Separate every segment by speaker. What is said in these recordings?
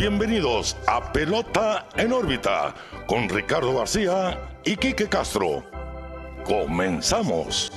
Speaker 1: bienvenidos a Pelota en órbita con Ricardo García y Quique Castro. Comenzamos.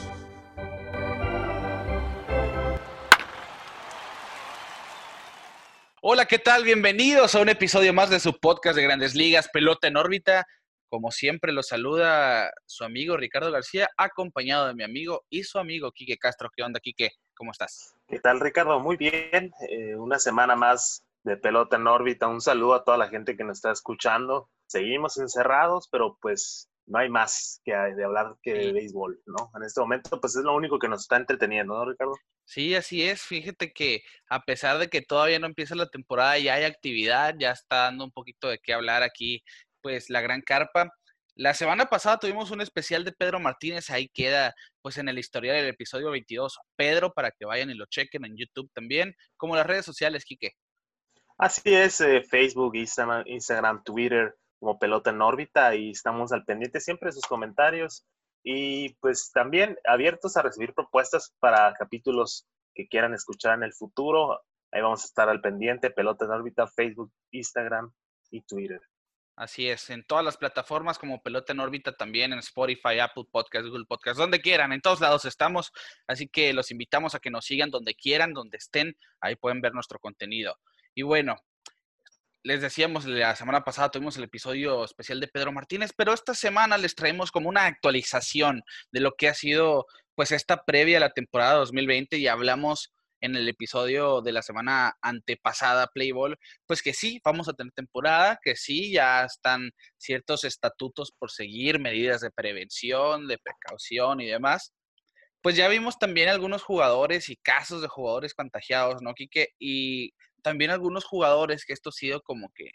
Speaker 2: Hola, ¿qué tal? Bienvenidos a un episodio más de su podcast de Grandes Ligas, Pelota en órbita. Como siempre, los saluda su amigo Ricardo García, acompañado de mi amigo y su amigo Quique Castro. ¿Qué onda, Quique? ¿Cómo estás?
Speaker 3: ¿Qué tal, Ricardo? Muy bien. Eh, una semana más de pelota en órbita. Un saludo a toda la gente que nos está escuchando. Seguimos encerrados, pero pues no hay más que de hablar que de béisbol, ¿no? En este momento, pues es lo único que nos está entreteniendo, ¿no, Ricardo?
Speaker 2: Sí, así es. Fíjate que a pesar de que todavía no empieza la temporada, ya hay actividad, ya está dando un poquito de qué hablar aquí, pues la gran carpa. La semana pasada tuvimos un especial de Pedro Martínez, ahí queda pues en el historial del episodio 22. Pedro, para que vayan y lo chequen en YouTube también, como las redes sociales, Quique.
Speaker 3: Así es, eh, Facebook, Instagram, Instagram, Twitter, como Pelota en órbita y estamos al pendiente siempre de sus comentarios y pues también abiertos a recibir propuestas para capítulos que quieran escuchar en el futuro. Ahí vamos a estar al pendiente, Pelota en órbita, Facebook, Instagram y Twitter.
Speaker 2: Así es, en todas las plataformas como Pelota en órbita también, en Spotify, Apple Podcast, Google Podcast, donde quieran, en todos lados estamos. Así que los invitamos a que nos sigan donde quieran, donde estén, ahí pueden ver nuestro contenido. Y bueno, les decíamos, la semana pasada tuvimos el episodio especial de Pedro Martínez, pero esta semana les traemos como una actualización de lo que ha sido pues esta previa a la temporada 2020 y hablamos en el episodio de la semana antepasada, Playball, pues que sí, vamos a tener temporada, que sí, ya están ciertos estatutos por seguir, medidas de prevención, de precaución y demás. Pues ya vimos también algunos jugadores y casos de jugadores contagiados, ¿no, Quique? Y también algunos jugadores, que esto ha sido como que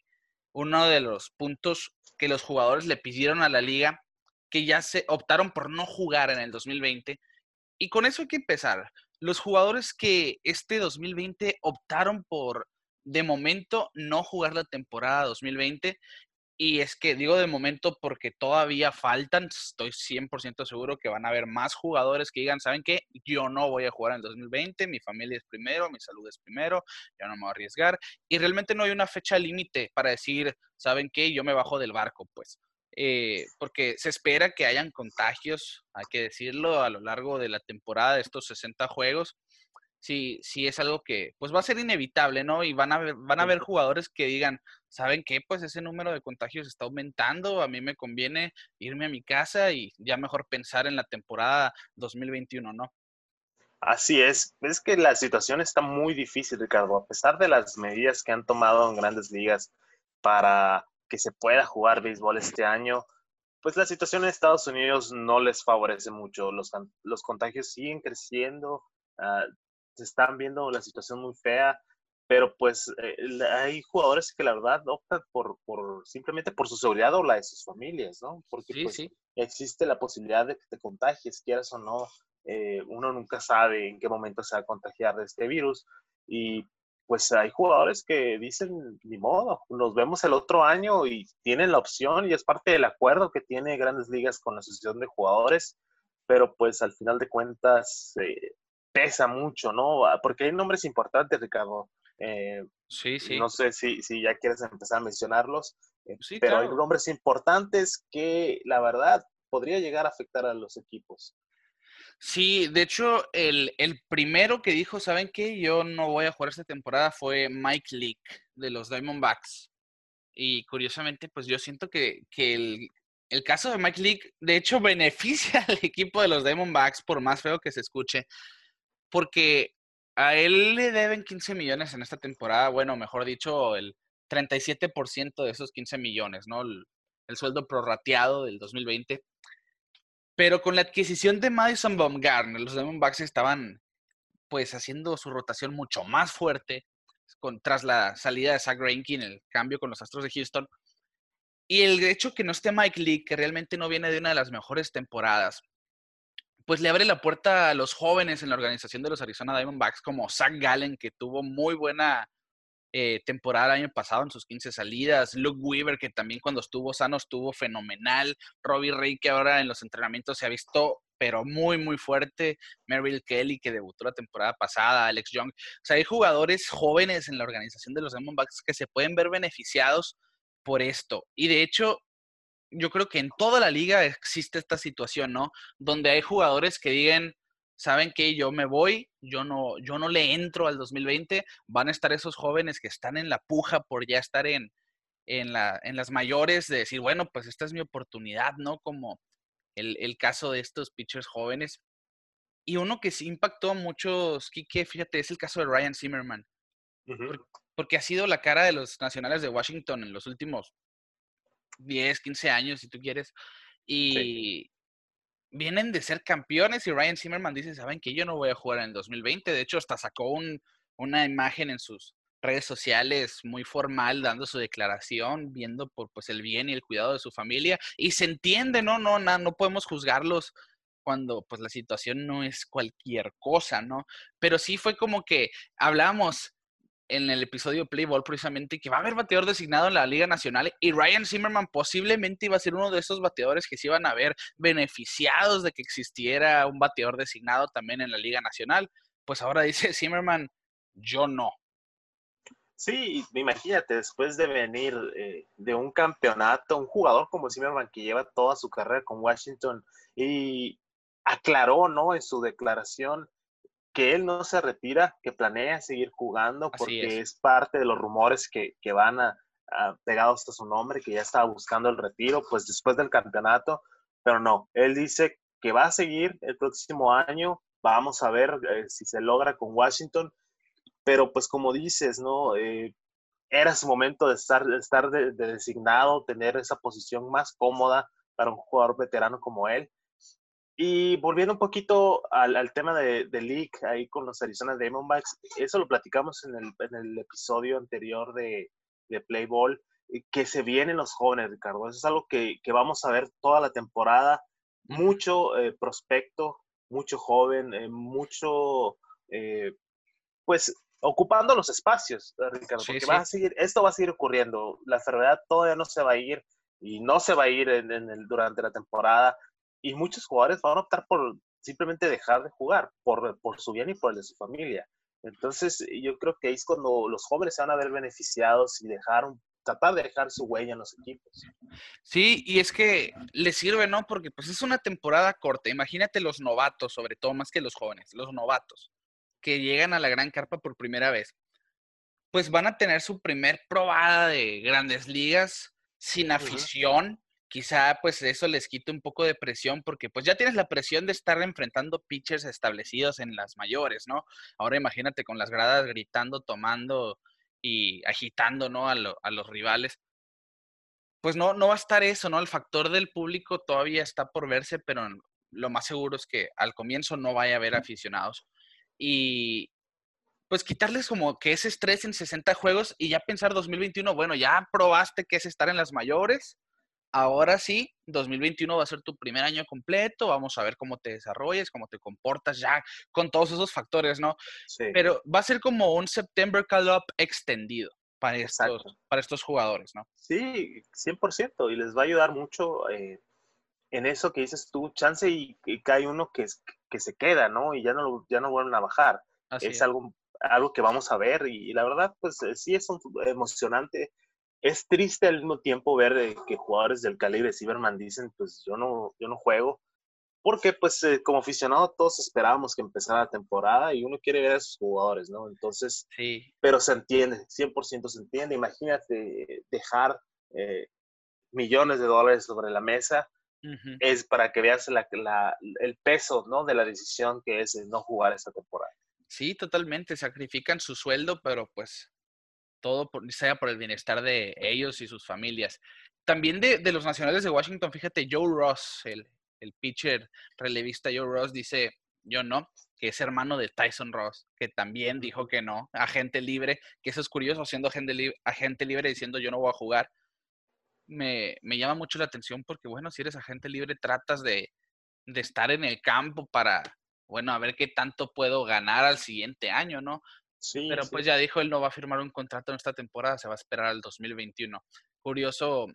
Speaker 2: uno de los puntos que los jugadores le pidieron a la liga, que ya se optaron por no jugar en el 2020. Y con eso hay que empezar los jugadores que este 2020 optaron por, de momento, no jugar la temporada 2020. Y es que digo de momento porque todavía faltan, estoy 100% seguro que van a haber más jugadores que digan, ¿saben qué? Yo no voy a jugar en el 2020, mi familia es primero, mi salud es primero, yo no me voy a arriesgar. Y realmente no hay una fecha límite para decir, ¿saben qué? Yo me bajo del barco, pues. Eh, porque se espera que hayan contagios, hay que decirlo, a lo largo de la temporada de estos 60 juegos. Sí, sí es algo que pues va a ser inevitable, ¿no? Y van a ver, van a haber jugadores que digan, ¿saben qué? Pues ese número de contagios está aumentando, a mí me conviene irme a mi casa y ya mejor pensar en la temporada 2021, ¿no?
Speaker 3: Así es, es que la situación está muy difícil, Ricardo, a pesar de las medidas que han tomado en grandes ligas para que se pueda jugar béisbol este año, pues la situación en Estados Unidos no les favorece mucho. Los, los contagios siguen creciendo, ah, se están viendo la situación muy fea, pero pues eh, hay jugadores que la verdad optan por, por, simplemente por su seguridad o la de sus familias, ¿no? Porque pues, existe la posibilidad de que te contagies, quieras o no. Eh, uno nunca sabe en qué momento se va a contagiar de este virus y pues hay jugadores que dicen, ni modo, nos vemos el otro año y tienen la opción y es parte del acuerdo que tiene Grandes Ligas con la Asociación de Jugadores, pero pues al final de cuentas eh, pesa mucho, ¿no? Ah, porque hay nombres importantes, Ricardo.
Speaker 2: Eh, sí, sí.
Speaker 3: No sé si, si ya quieres empezar a mencionarlos, eh, pero hay nombres importantes que la verdad podría llegar a afectar a los equipos.
Speaker 2: Sí, de hecho, el, primero que dijo, ¿saben qué? Yo no voy a jugar esta temporada fue Mike Leake de los Diamondbacks. Y curiosamente, pues yo siento que, el, el, caso de Mike Leake, de hecho, beneficia al equipo de los Diamondbacks, por más feo que se escuche, porque a él le deben 15 millones en esta temporada, bueno, mejor dicho, el 37% de esos 15 millones, ¿no? El, el sueldo prorrateado del 2020. Pero con la adquisición de Madison Baumgartner, los Diamondbacks estaban pues haciendo su rotación mucho más fuerte con, tras la salida de Zach Greinke el cambio con los Astros de Houston. Y el hecho que no esté Mike Lee, que realmente no viene de una de las mejores temporadas, pues le abre la puerta a los jóvenes en la organización de los Arizona Diamondbacks, como Zach Gallen, que tuvo muy buena eh, temporada el año pasado en sus 15 salidas. Luke Weaver, que también cuando estuvo sano estuvo fenomenal. Robbie Ray, que ahora en los entrenamientos se ha visto pero muy, muy fuerte. Merrill Kelly, que debutó la temporada pasada, Alex Young. O sea, hay jugadores jóvenes en la organización de los Diamondbacks que se pueden ver beneficiados por esto. Y de hecho, yo creo que en toda la liga existe esta situación, ¿no? Donde hay jugadores que digan, saben que yo me voy, yo no, yo no le entro al 2020, van a estar esos jóvenes que están en la puja por ya estar en, en, la, en las mayores, de decir, bueno, pues esta es mi oportunidad, ¿no? Como el, el caso de estos pitchers jóvenes. Y uno que sí impactó a muchos, Kike, fíjate, es el caso de Ryan Zimmerman. porque ha sido la cara de los nacionales de Washington en los últimos 10, 15 años, si tú quieres. Y vienen de ser campeones y Ryan Zimmerman dice, ¿saben que yo no voy a jugar en el 2020? De hecho, hasta sacó un, una imagen en sus redes sociales muy formal dando su declaración, viendo por pues el bien y el cuidado de su familia y se entiende, no no no, no podemos juzgarlos cuando pues la situación no es cualquier cosa, ¿no? Pero sí fue como que hablamos en el episodio Playball precisamente que va a haber bateador designado en la Liga Nacional y Ryan Zimmerman posiblemente iba a ser uno de esos bateadores que se iban a ver beneficiados de que existiera un bateador designado también en la Liga Nacional. Pues ahora dice Zimmerman, yo no.
Speaker 3: Sí, imagínate, después de venir eh, de un campeonato, un jugador como Zimmerman que lleva toda su carrera con Washington y aclaró, ¿no? En su declaración que él no se retira, que planea seguir jugando porque es. parte de los rumores que, van a, pegados a su nombre, que ya estaba buscando el retiro, pues después del campeonato, pero no, él dice que va a seguir el próximo año, vamos a ver eh, si se logra con Washington, pero pues como dices, ¿no? Eh, era su momento de estar, de estar designado, tener esa posición más cómoda para un jugador veterano como él. Y volviendo un poquito al, tema de, de, League, ahí con los Arizona Diamondbacks, eso lo platicamos en el, en el episodio anterior de, de Play Ball, que se vienen los jóvenes, Ricardo. Eso es algo que, que vamos a ver toda la temporada. Mucho eh, prospecto, mucho joven, eh, mucho, eh, pues, ocupando los espacios, Ricardo, porque Va a seguir, esto va a seguir ocurriendo. La enfermedad todavía no se va a ir y no se va a ir en, en el, durante la temporada y muchos jugadores van a optar por simplemente dejar de jugar por, por su bien y por el de su familia. Entonces, yo creo que ahí es cuando los jóvenes se van a ver beneficiados y dejar tratar de dejar su huella en los equipos.
Speaker 2: Sí, y es que les sirve, ¿no? Porque pues es una temporada corta. Imagínate los novatos, sobre todo más que los jóvenes, los novatos, que llegan a la gran carpa por primera vez. Pues van a tener su primer probada de grandes ligas sin afición, quizá pues eso les quite un poco de presión porque pues ya tienes la presión de estar enfrentando pitchers establecidos en las mayores, ¿no? Ahora imagínate con las gradas gritando, tomando y agitando, ¿no? A, a los rivales. Pues no, no va a estar eso, ¿no? El factor del público todavía está por verse, pero lo más seguro es que al comienzo no vaya a haber aficionados. Y pues quitarles como que ese estrés en 60 juegos y ya pensar 2021, bueno, ya probaste que es estar en las mayores, ahora sí, 2021 va a ser tu primer año completo, vamos a ver cómo te desarrollas, cómo te comportas ya con todos esos factores, ¿no? Sí. Pero va a ser como un September Call-Up extendido para estos, para estos jugadores, ¿no?
Speaker 3: Sí, 100%, y les va a ayudar mucho eh, en eso que dices tú, chance y, que hay uno que, que se queda, ¿no? Y ya no, ya no vuelven a bajar. es, Algo, algo que vamos a ver y, y la verdad, pues eh, sí es un, emocionante es triste al mismo tiempo ver que jugadores del calibre de Cyberman dicen, pues yo no, yo no juego, porque pues eh, como aficionado todos esperábamos que empezara la temporada y uno quiere ver a esos jugadores, ¿no? Entonces, sí. pero se entiende, 100% se entiende. Imagínate dejar eh, millones de dólares sobre la mesa, es para que veas la, el peso, ¿no? De la decisión que es no jugar esta temporada.
Speaker 2: Sí, totalmente, sacrifican su sueldo, pero pues todo sea por el bienestar de ellos y sus familias. También de, los nacionales de Washington, fíjate, Joe Ross, el, el pitcher relevista Joe Ross, dice, yo no, que es hermano de Tyson Ross, que también dijo que no, agente libre, que eso es curioso, siendo agente, agente libre diciendo yo no voy a jugar. Me, me, llama mucho la atención porque, bueno, si eres agente libre, tratas de, de estar en el campo para, bueno, a ver qué tanto puedo ganar al siguiente año, ¿no? Pero pues ya dijo, él no va a firmar un contrato en esta temporada, se va a esperar al 2021. Curioso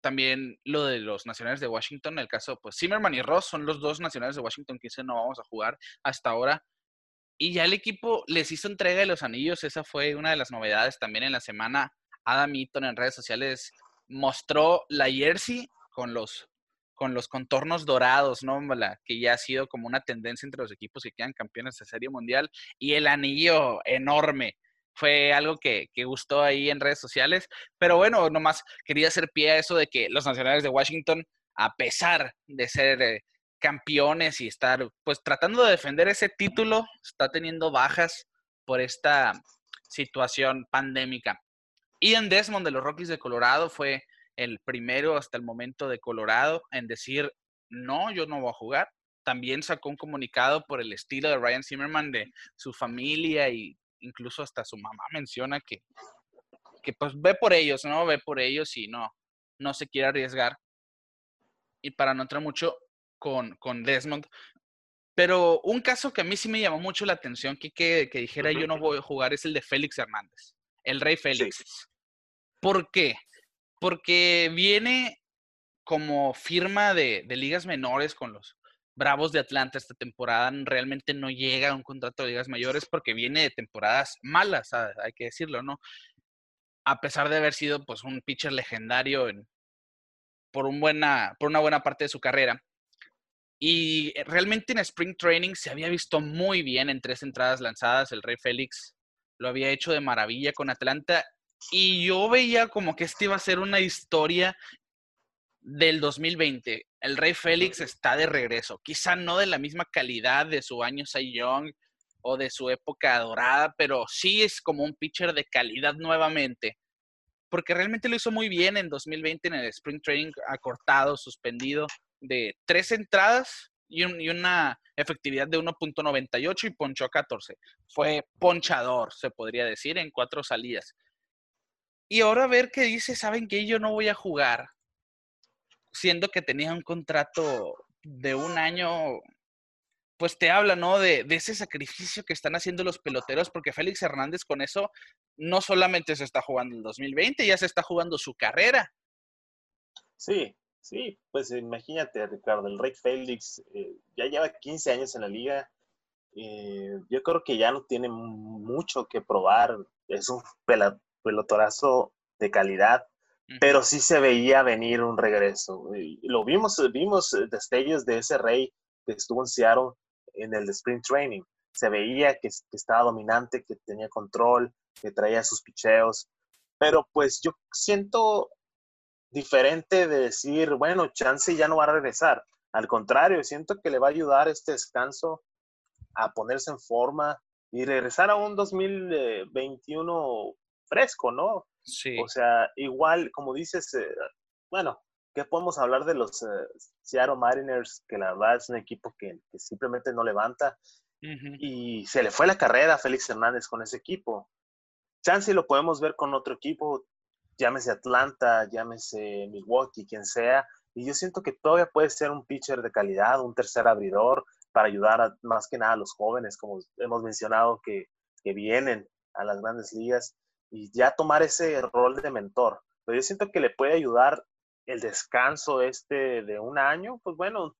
Speaker 2: también lo de los nacionales de Washington, el caso, pues Zimmerman y Ross son los dos nacionales de Washington que dicen no vamos a jugar hasta ahora. Y ya el equipo les hizo entrega de los anillos, esa fue una de las novedades también en la semana. Adam Eaton en redes sociales mostró la jersey con los, con los contornos dorados, ¿no? que ya ha sido como una tendencia entre los equipos que quedan campeones de Serie Mundial, y el anillo enorme fue algo que, gustó ahí en redes sociales. Pero bueno, nomás quería hacer pie a eso de que los nacionales de Washington, a pesar de ser campeones y estar pues tratando de defender ese título, está teniendo bajas por esta situación pandémica. Ian Desmond de los Rockies de Colorado fue el primero hasta el momento de Colorado en decir, no, yo no voy a jugar. También sacó un comunicado por el estilo de Ryan Zimmerman de su familia y incluso hasta su mamá menciona que, que pues ve por ellos, ¿no? Ve por ellos y no, no se quiere arriesgar. Y para no entrar mucho con, con Desmond, pero un caso que a mí sí me llamó mucho la atención, que, que, dijera yo no voy a jugar, es el de Félix Hernández, el Rey Félix. ¿Por qué? Porque viene como firma de, ligas menores con los, Bravos de Atlanta esta temporada realmente no llega a un contrato de ligas mayores porque viene de temporadas malas, ah, hay que decirlo, ¿no? A pesar de haber sido pues un pitcher legendario por, buena, por una buena parte de su carrera. Y realmente en Spring Training se había visto muy bien en tres entradas lanzadas. El Rey Félix lo había hecho de maravilla con Atlanta. Y yo veía como que esta iba a ser una historia del 2020. El Rey Félix está de regreso. Quizá no de la misma calidad de su año Cy Young o de su época dorada, pero sí es como un pitcher de calidad nuevamente. Porque realmente lo hizo muy bien en 2020 en el Spring Training acortado, suspendido, de tres entradas y, y una efectividad de 1.98 y ponchó 14. Fue ponchador, se podría decir, en cuatro salidas. Y ahora ver qué dice, ¿saben que yo no voy a jugar? siendo que tenía un contrato de un año, pues te habla, ¿no? De, ese sacrificio que están haciendo los peloteros, porque Félix Hernández con eso no solamente se está jugando el 2020, ya se está jugando su carrera.
Speaker 3: Sí, sí, pues imagínate, Ricardo, el Rey Félix eh, ya lleva 15 años en la liga. Eh, yo creo que ya no tiene mucho que probar. Es un pelotorazo de calidad pero sí se veía venir un regreso. lo vimos, vimos destellos de ese rey que estuvo en Seattle en el Spring Training. Se veía que, estaba dominante, que tenía control, que traía sus picheos. Pero pues yo siento diferente de decir, bueno, Chance ya no va a regresar. Al contrario, siento que le va a ayudar este descanso a ponerse en forma y regresar a un 2021 fresco, ¿no? O sea, igual, como dices, eh, bueno, ¿qué podemos hablar de los eh, Seattle Mariners? Que la verdad es un equipo que, simplemente no levanta. Y se le fue la carrera a Félix Hernández con ese equipo. Chance lo podemos ver con otro equipo, llámese Atlanta, llámese Milwaukee, quien sea. Y yo siento que todavía puede ser un pitcher de calidad, un tercer abridor, para ayudar más que nada a los jóvenes, como hemos mencionado, que, que vienen a las grandes ligas y ya tomar ese rol de mentor. Pero yo siento que le puede ayudar el descanso este de un año, pues bueno,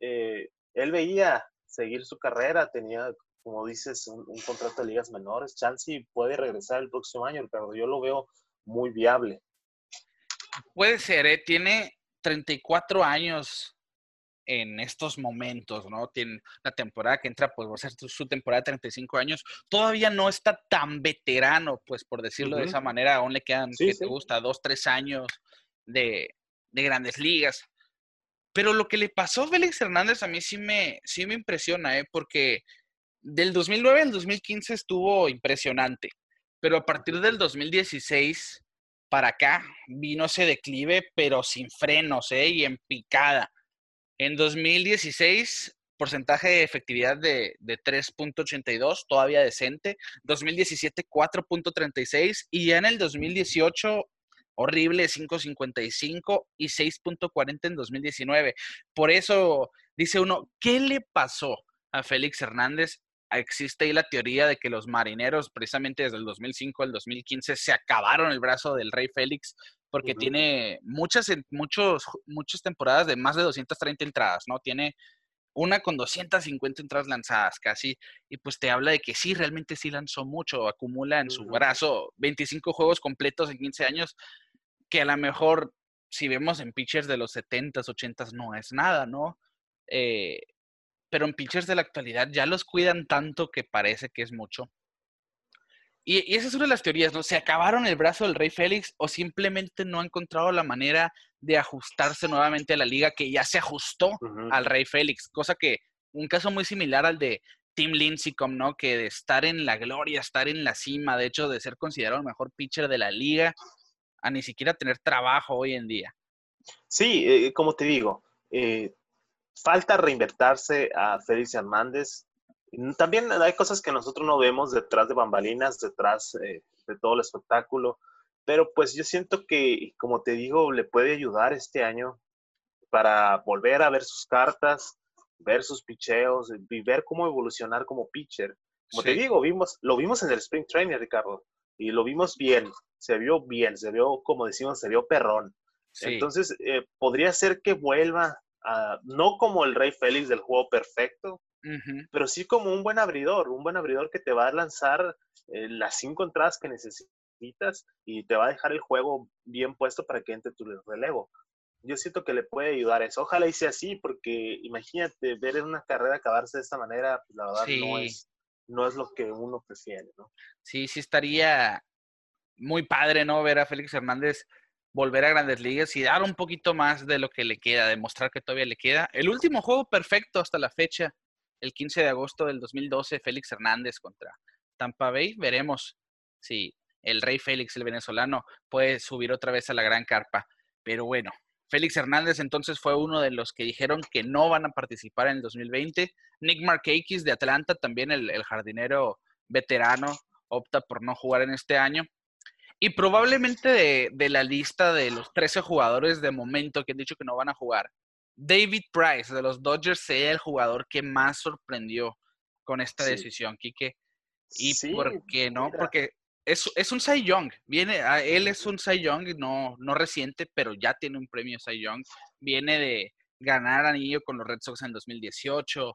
Speaker 3: eh, él veía seguir su carrera, tenía, como dices, un, contrato de ligas menores, Chansey puede regresar el próximo año, pero yo lo veo muy viable.
Speaker 2: Puede ser, ¿eh? tiene 34 años en estos momentos, ¿no? Tiene la temporada que entra, pues va a ser su temporada de 35 años. Todavía no está tan veterano, pues por decirlo de esa manera, aún le quedan, que te gusta? Dos, tres años de, grandes ligas. Pero lo que le pasó a Félix Hernández a mí sí me, sí me impresiona, ¿eh? Porque del 2009 al 2015 estuvo impresionante, pero a partir del 2016 para acá vino ese declive, pero sin frenos, ¿eh? Y en picada en 2016, porcentaje de efectividad de, 3.82, todavía decente. 2017, 4.36. Y ya en el 2018, horrible, 5.55 y 6.40 en 2019. Por eso dice uno, ¿qué le pasó a Félix Hernández? Existe ahí la teoría de que los marineros, precisamente desde el 2005 al 2015, se acabaron el brazo del Rey Félix porque tiene muchas, muchos, muchas temporadas de más de 230 entradas, ¿no? Tiene una con 250 entradas lanzadas casi, y pues te habla de que sí, realmente sí lanzó mucho, acumula en su brazo 25 juegos completos en 15 años, que a lo mejor si vemos en pitchers de los 70s, 80s no es nada, ¿no? Eh, pero en pitchers de la actualidad ya los cuidan tanto que parece que es mucho. Y, esa es una de las teorías, ¿no? ¿Se acabaron el brazo del Rey Félix o simplemente no ha encontrado la manera de ajustarse nuevamente a la liga que ya se ajustó al Rey Félix? Cosa que, un caso muy similar al de Tim Lincecum, ¿no? Que de estar en la gloria, estar en la cima, de hecho, de ser considerado el mejor pitcher de la liga, a ni siquiera tener trabajo hoy en día.
Speaker 3: Sí, eh, como te digo, eh, falta reinvertirse a Félix Hernández. También hay cosas que nosotros no vemos detrás de bambalinas, detrás eh, de todo el espectáculo, pero pues yo siento que, como te digo, le puede ayudar este año para volver a ver sus cartas, ver sus picheos y ver cómo evolucionar como pitcher. Como te digo, vimos, lo vimos en el Spring Training, Ricardo, y lo vimos bien, se vio bien, se vio, como decimos, se vio perrón. Entonces, eh, podría ser que vuelva no como el Rey Félix del juego perfecto, pero sí como un buen abridor, un buen abridor que te va a lanzar eh, las cinco entradas que necesitas y te va a dejar el juego bien puesto para que entre tu relevo. Yo siento que le puede ayudar eso. Ojalá y sea así, porque imagínate ver una carrera acabarse de esta manera, pues la verdad no, es, no es lo que uno prefiere, ¿no?
Speaker 2: Sí, sí estaría muy padre, ¿no? Ver a Félix Hernández volver a grandes ligas y dar un poquito más de lo que le queda, demostrar que todavía le queda. El último juego perfecto hasta la fecha, el 15 de agosto del 2012, Félix Hernández contra Tampa Bay. Veremos si el rey Félix, el venezolano, puede subir otra vez a la gran carpa. Pero bueno, Félix Hernández entonces fue uno de los que dijeron que no van a participar en el 2020. Nick Markakis de Atlanta, también el, jardinero veterano, opta por no jugar en este año. Y probablemente de, la lista de los 13 jugadores de momento que han dicho que no van a jugar, David Price de los Dodgers sea el jugador que más sorprendió con esta decisión, Quique. ¿Y por qué no? Porque es, es, un Cy Young. Viene, él es un Cy Young, no, no reciente, pero ya tiene un premio Cy Young. Viene de ganar anillo con los Red Sox en 2018.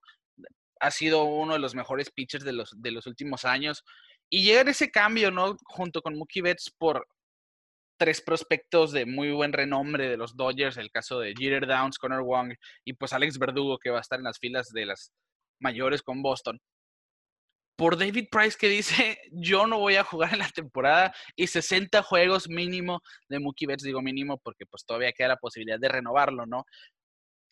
Speaker 2: Ha sido uno de los mejores pitchers de los, de los últimos años. Y llega ese cambio, ¿no? Junto con Mookie Betts por tres prospectos de muy buen renombre de los Dodgers, el caso de Jeter Downs, Connor Wong y pues Alex Verdugo que va a estar en las filas de las mayores con Boston. Por David Price que dice, yo no voy a jugar en la temporada y 60 juegos mínimo de Mookie Betts, digo mínimo porque pues todavía queda la posibilidad de renovarlo, ¿no?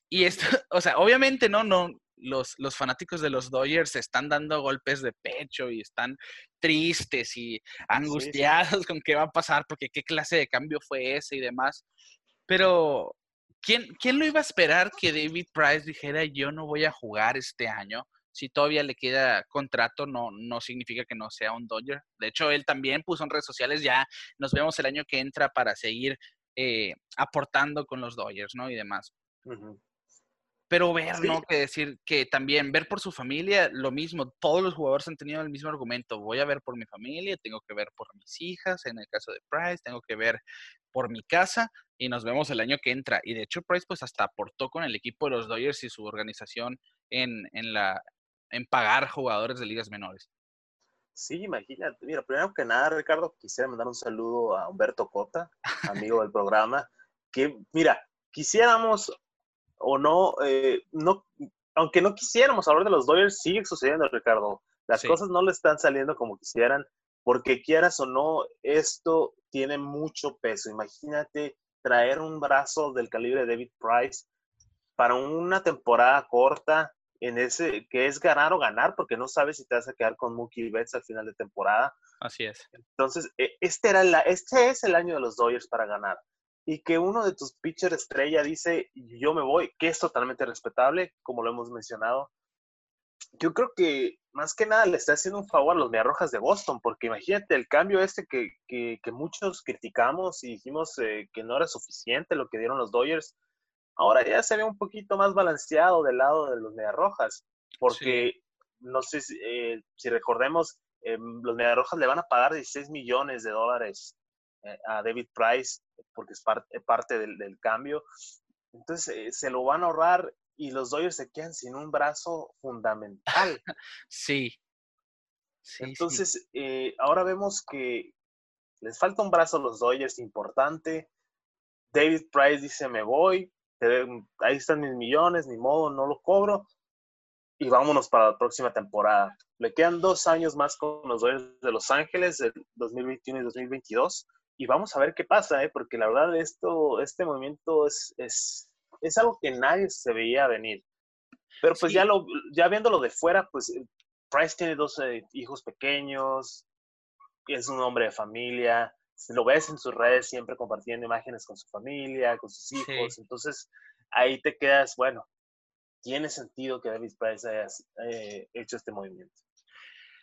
Speaker 2: Y esto, o sea, obviamente no, no, los, los fanáticos de los Dodgers se están dando golpes de pecho y están tristes y angustiados con qué va a pasar, porque qué clase de cambio fue ese y demás. Pero, ¿quién, ¿quién lo iba a esperar que David Price dijera yo no voy a jugar este año? Si todavía le queda contrato, no, no significa que no sea un Dodger. De hecho, él también puso en redes sociales ya, nos vemos el año que entra para seguir eh, aportando con los Dodgers, ¿no? Y demás. Pero ver, ¿no? Que decir que también ver por su familia, lo mismo, todos los jugadores han tenido el mismo argumento, voy a ver por mi familia, tengo que ver por mis hijas, en el caso de Price, tengo que ver por mi casa y nos vemos el año que entra. Y de hecho Price pues hasta aportó con el equipo de los Dodgers y su organización en, en, la, en pagar jugadores de ligas menores.
Speaker 3: Sí, imagínate. Mira, primero que nada, Ricardo, quisiera mandar un saludo a Humberto Cota, amigo del programa, que, mira, quisiéramos o no, eh, no, aunque no quisiéramos hablar de los Dodgers, sigue sucediendo, Ricardo. Las cosas no le están saliendo como quisieran, porque quieras o no, esto tiene mucho peso. Imagínate traer un brazo del calibre de David Price para una temporada corta, en ese que es ganar o ganar, porque no sabes si te vas a quedar con Mookie Betts al final de temporada.
Speaker 2: Así es.
Speaker 3: Entonces, e, este, era la, este es el año de los Dodgers para ganar y que uno de tus pitchers estrella dice yo me voy, que es totalmente respetable, como lo hemos mencionado. Yo creo que más que nada le está haciendo un favor a los Mediarrojas de Boston, porque imagínate el cambio este que, que, muchos criticamos y dijimos eh, que no era suficiente lo que dieron los Dodgers. Ahora ya se ve un poquito más balanceado del lado de los Mediarrojas, porque no sé si, eh, recordemos, eh, los Mediarrojas le van a pagar 16 millones de dólares a David Price porque es parte, parte del, del cambio. Entonces eh, se lo van a ahorrar y los Dodgers se quedan sin un brazo fundamental.
Speaker 2: sí.
Speaker 3: Entonces, eh, ahora vemos que les falta un brazo a los Dodgers importante. David Price dice, me voy, ahí están mis millones, ni modo, no lo cobro. Y vámonos para la próxima temporada. Le quedan dos años más con los Dodgers de Los Ángeles, el 2021 y 2022. Y vamos a ver qué pasa, ¿eh? porque la verdad esto, este movimiento es, es, es algo que nadie se veía venir. Pero pues ya, lo, ya viéndolo de fuera, pues Price tiene dos hijos pequeños, es un hombre de familia, lo ves en sus redes siempre compartiendo imágenes con su familia, con sus hijos, entonces ahí te quedas, bueno, tiene sentido que David Price haya eh, hecho este movimiento.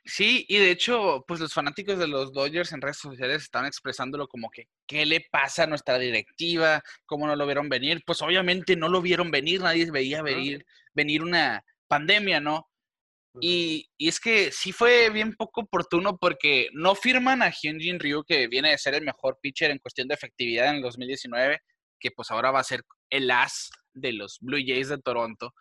Speaker 2: Sí, y de hecho, pues los fanáticos de los Dodgers en redes sociales están expresándolo como que, ¿qué le pasa a nuestra directiva? ¿Cómo no lo vieron venir? Pues obviamente no lo vieron venir, nadie veía venir, venir una pandemia, ¿no? Y, es que sí fue bien poco oportuno porque no firman a Hyunjin Ryu, que viene de ser el mejor pitcher en cuestión de efectividad en el 2019, que pues ahora va a ser el as de los Blue Jays de Toronto.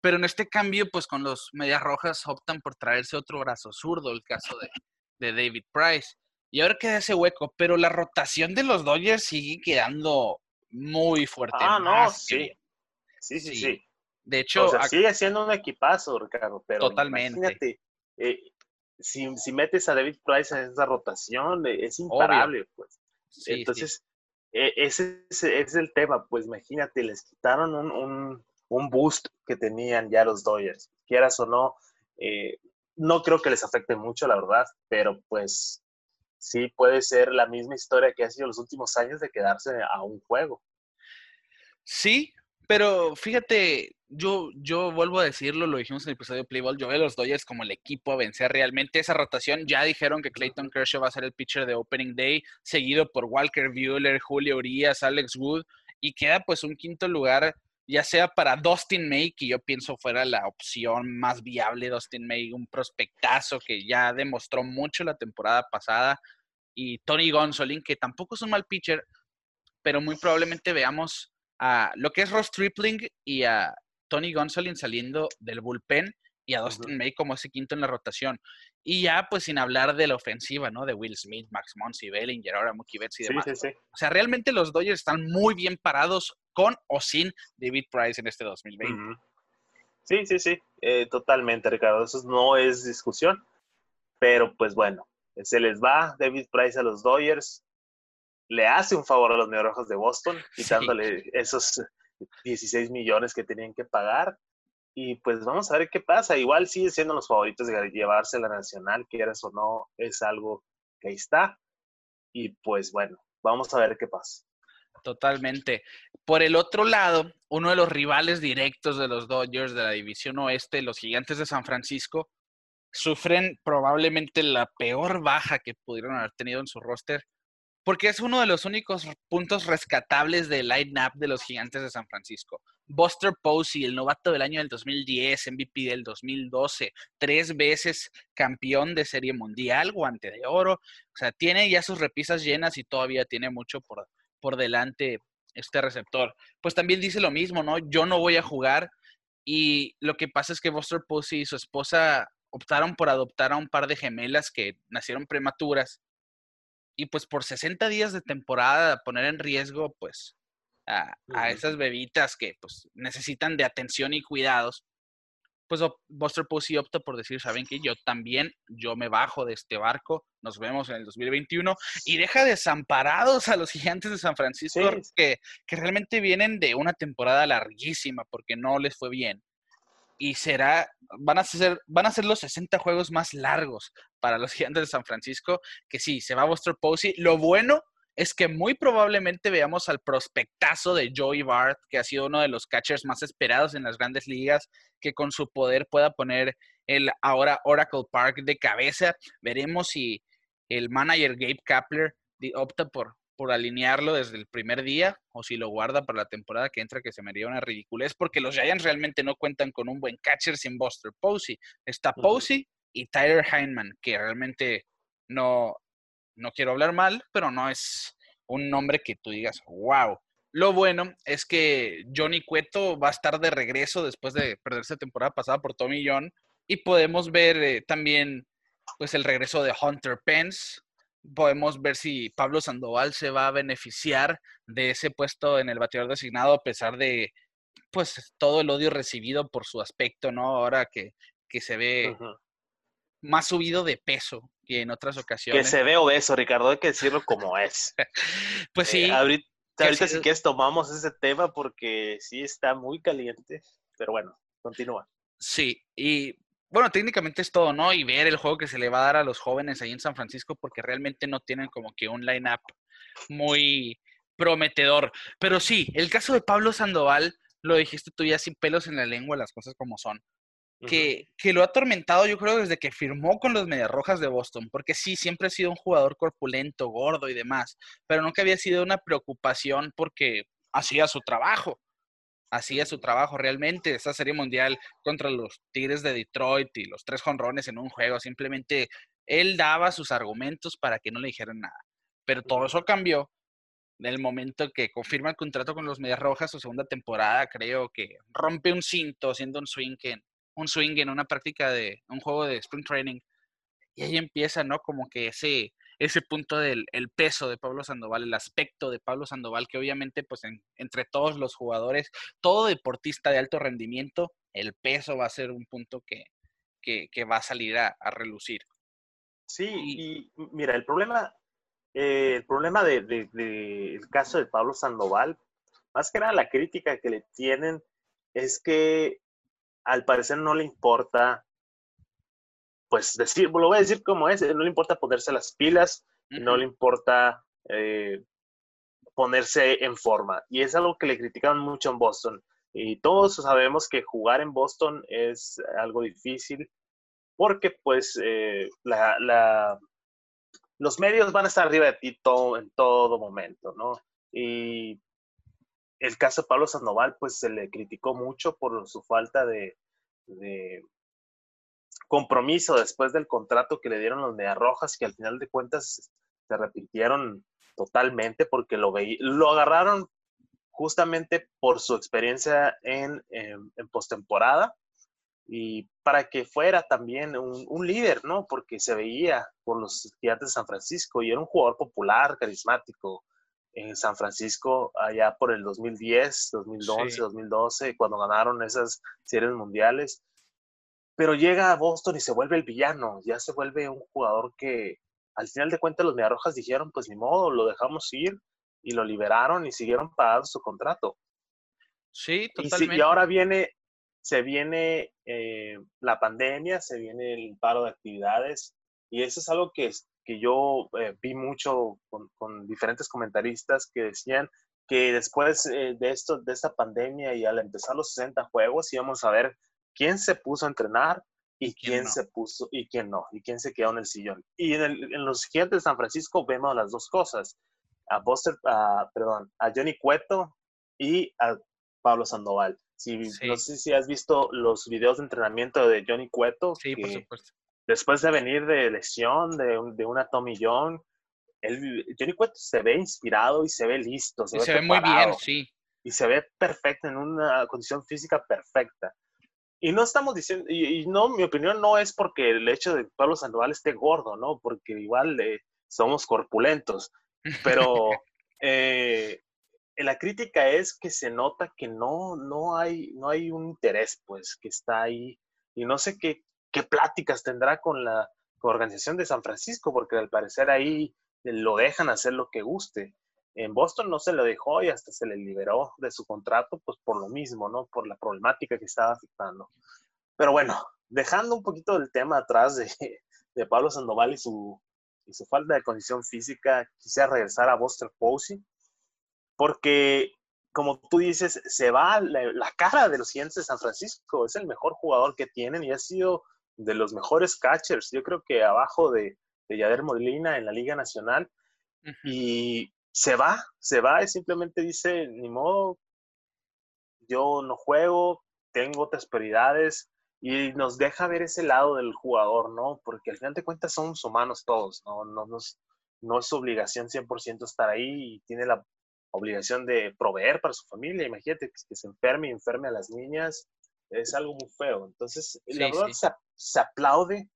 Speaker 2: Pero en este cambio, pues con los Medias Rojas optan por traerse otro brazo zurdo, el caso de, de David Price. Y ahora queda ese hueco, pero la rotación de los Dodgers sigue quedando muy fuerte.
Speaker 3: Ah, no, sí. sí. Sí, sí,
Speaker 2: De hecho,
Speaker 3: sigue siendo un equipazo, Ricardo, pero
Speaker 2: totalmente. imagínate,
Speaker 3: eh, si, metes a David Price en esa rotación, eh, es imparable, pues. Entonces, e, ese, es el tema, pues imagínate, les quitaron un, un boost que tenían ya los Dodgers. Quieras o no, eh, no creo que les afecte mucho, la verdad, pero pues sí puede ser la misma historia que ha sido los últimos años de quedarse a un juego.
Speaker 2: Sí, pero fíjate, yo, yo vuelvo a decirlo, lo dijimos en el episodio de Playball, yo veo a los Dodgers como el equipo a vencer realmente esa rotación. Ya dijeron que Clayton Kershaw va a ser el pitcher de Opening Day, seguido por Walker Buehler, Julio Urias, Alex Wood, y queda pues un quinto lugar ya sea para Dustin May, que yo pienso fuera la opción más viable, Dustin May, un prospectazo que ya demostró mucho la temporada pasada, y Tony Gonsolin, que tampoco es un mal pitcher, pero muy probablemente veamos a lo que es Ross Tripling y a Tony Gonsolin saliendo del bullpen y a Dustin May como ese quinto en la rotación. Y ya, pues sin hablar de la ofensiva, ¿no? De Will Smith, Max Monsi, Bellinger, ahora Mookie Betts y demás. O sea, realmente los Dodgers están muy bien parados con o sin David Price en este 2020.
Speaker 3: Sí, sí, sí, eh, totalmente, Ricardo. Eso no es discusión. Pero pues bueno, se les va David Price a los Dodgers. Le hace un favor a los Neorrojos de Boston, quitándole esos 16 millones que tenían que pagar. Y pues vamos a ver qué pasa. Igual sigue siendo los favoritos de llevarse la nacional, quieras o no, es algo que ahí está. Y pues bueno, vamos a ver qué pasa.
Speaker 2: Totalmente. Por el otro lado, uno de los rivales directos de los Dodgers de la División Oeste, los Gigantes de San Francisco, sufren probablemente la peor baja que pudieron haber tenido en su roster porque es uno de los únicos puntos rescatables del line-up de los gigantes de San Francisco. Buster Posey, el novato del año del 2010, MVP del 2012, tres veces campeón de Serie Mundial, guante de oro. O sea, tiene ya sus repisas llenas y todavía tiene mucho por, por delante este receptor. Pues también dice lo mismo, ¿no? Yo no voy a jugar. Y lo que pasa es que Buster Posey y su esposa optaron por adoptar a un par de gemelas que nacieron prematuras y pues por 60 días de temporada poner en riesgo pues a, esas bebitas que pues necesitan de atención y cuidados, pues Buster Posey opta por decir, saben que yo también, yo me bajo de este barco, nos vemos en el 2021 y deja desamparados a los gigantes de San Francisco que, que realmente vienen de una temporada larguísima porque no les fue bien y será, van a ser, van a ser los 60 juegos más largos para los gigantes de San Francisco, que sí, se va Buster Posey. Lo bueno es que muy probablemente veamos al prospectazo de Joey Bart, que ha sido uno de los catchers más esperados en las grandes ligas, que con su poder pueda poner el ahora Oracle Park de cabeza. Veremos si el manager Gabe Kapler opta por por alinearlo desde el primer día o si lo guarda para la temporada que entra, que se me haría una ridiculez, porque los Giants realmente no cuentan con un buen catcher sin Buster Posey. Está Posey y Tyler Heineman, que realmente no, no quiero hablar mal, pero no es un nombre que tú digas, wow. Lo bueno es que Johnny Cueto va a estar de regreso después de perderse temporada pasada por Tommy John y podemos ver eh, también pues el regreso de Hunter Pence. Podemos ver si Pablo Sandoval se va a beneficiar de ese puesto en el bateador designado a pesar de pues todo el odio recibido por su aspecto, ¿no? Ahora que, que se ve más subido de peso que en otras ocasiones.
Speaker 3: Que se ve obeso, Ricardo, hay que decirlo como es.
Speaker 2: pues sí.
Speaker 3: Eh, ahorita, ahorita si quieres tomamos ese tema porque sí está muy caliente, pero bueno, continúa.
Speaker 2: Sí, y bueno, técnicamente es todo, ¿no? Y ver el juego que se le va a dar a los jóvenes ahí en San Francisco porque realmente no tienen como que un line-up muy prometedor. Pero sí, el caso de Pablo Sandoval, lo dijiste tú ya sin pelos en la lengua, las cosas como son que, lo ha atormentado, yo creo, desde que firmó con los Medias Rojas de Boston, porque sí, siempre ha sido un jugador corpulento, gordo y demás, pero nunca había sido una preocupación porque hacía su trabajo, hacía su trabajo realmente. Esa serie mundial contra los Tigres de Detroit y los tres jonrones en un juego, simplemente él daba sus argumentos para que no le dijeran nada. Pero todo eso cambió en el momento que confirma el contrato con los Medias Rojas, su segunda temporada, creo que rompe un cinto haciendo un swing en un swing en una práctica de un juego de spring training. Y ahí empieza, ¿no? Como que ese, ese punto del el peso de Pablo Sandoval, el aspecto de Pablo Sandoval, que obviamente, pues entre todos los jugadores, todo deportista de alto rendimiento, el peso va a ser un punto que, que, va a salir a, relucir.
Speaker 3: Sí, y, mira, el problema, eh, el problema del de, caso de Pablo Sandoval, más que nada la crítica que le tienen es que al parecer no le importa, pues decir, lo voy a decir como es, no le importa ponerse las pilas, no le importa eh, ponerse en forma. Y es algo que le criticaron mucho en Boston. Y todos sabemos que jugar en Boston es algo difícil porque pues eh, los medios van a estar arriba de ti todo, en todo momento, ¿no? Y el caso de Pablo Sandoval, pues se le criticó mucho por su falta de, compromiso después del contrato que le dieron los de Rojas, que al final de cuentas se arrepintieron totalmente porque lo, lo agarraron justamente por su experiencia en, en, postemporada y para que fuera también un, un, líder, ¿no? Porque se veía por los gigantes de San Francisco y era un jugador popular, carismático, en San Francisco allá por el 2010, 2011, 2012, cuando ganaron esas series mundiales. Pero llega a Boston y se vuelve el villano, ya se vuelve un jugador que al final de cuentas los Mediarrojas dijeron, pues ni modo, lo dejamos ir y lo liberaron y siguieron pagando su contrato.
Speaker 2: Sí, totalmente.
Speaker 3: Y, ahora viene, se viene eh, la pandemia, se viene el paro de actividades y eso es algo que que yo eh, vi mucho con, diferentes comentaristas que decían que después eh, de esto, de esta pandemia y al empezar los 60 juegos, íbamos a ver quién se puso a entrenar y quién, se puso y quién no, y quién se quedó en el sillón. Y en, los gigantes de San Francisco vemos las dos cosas, a Buster, perdón, a Johnny Cueto y a Pablo Sandoval. Si, No sé si has visto los videos de entrenamiento de Johnny Cueto.
Speaker 2: Sí, por supuesto
Speaker 3: después de venir de lesión, de, de una Tommy John, el, Johnny Cueto se ve inspirado y se ve listo.
Speaker 2: Se, ve, muy bien, sí.
Speaker 3: Y se ve perfecto, en una condición física perfecta. Y no estamos diciendo, y, no, mi opinión no es porque el hecho de que Pablo Sandoval esté gordo, ¿no? Porque igual eh, somos corpulentos. Pero eh, la crítica es que se nota que no, no, hay, no hay un interés, pues, que está ahí. Y no sé qué, qué pláticas tendrá con la, organización de San Francisco, porque al parecer ahí lo dejan hacer lo que guste. En Boston no se lo dejó y hasta se le liberó de su contrato, pues por lo mismo, ¿no? Por la problemática que estaba afectando. Pero bueno, dejando un poquito del tema atrás de, de Pablo Sandoval y su, y su falta de condición física, quisiera regresar a Buster Posey, porque como tú dices, se va la, la cara de los Gigantes de San Francisco, es el mejor jugador que tienen y ha sido de los mejores catchers, yo creo que abajo de, de Yader Molina en la Liga Nacional. Y se va, se va y simplemente dice, ni modo, yo no juego, tengo otras prioridades y nos deja ver ese lado del jugador, ¿no? Porque al final de cuentas somos humanos todos, ¿no? No nos, no es su obligación 100% estar ahí y tiene la obligación de proveer para su familia. Imagínate que, se enferme y enferme a las niñas, es algo muy feo. Entonces, la verdad Se, aplaude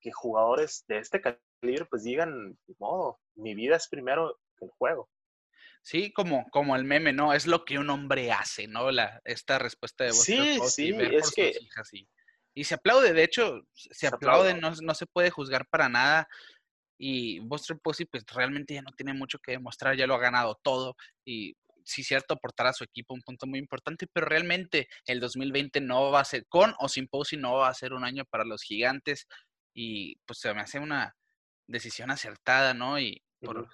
Speaker 3: que jugadores de este calibre pues digan, modo, mi vida es primero que el juego.
Speaker 2: Sí, como, como el meme, ¿no? Es lo que un hombre hace, ¿no? La, esta respuesta de vos.
Speaker 3: Sí, sí, es que...
Speaker 2: y, se aplaude, de hecho, se, aplaude, No, no, se puede juzgar para nada. Y Buster Posey, pues realmente ya no tiene mucho que demostrar, ya lo ha ganado todo. Y sí, cierto, aportar a su equipo un punto muy importante, pero realmente el 2020 no va a ser, con o sin Posey, no va a ser un año para los gigantes. Y pues se me hace una decisión acertada, ¿no? Y por,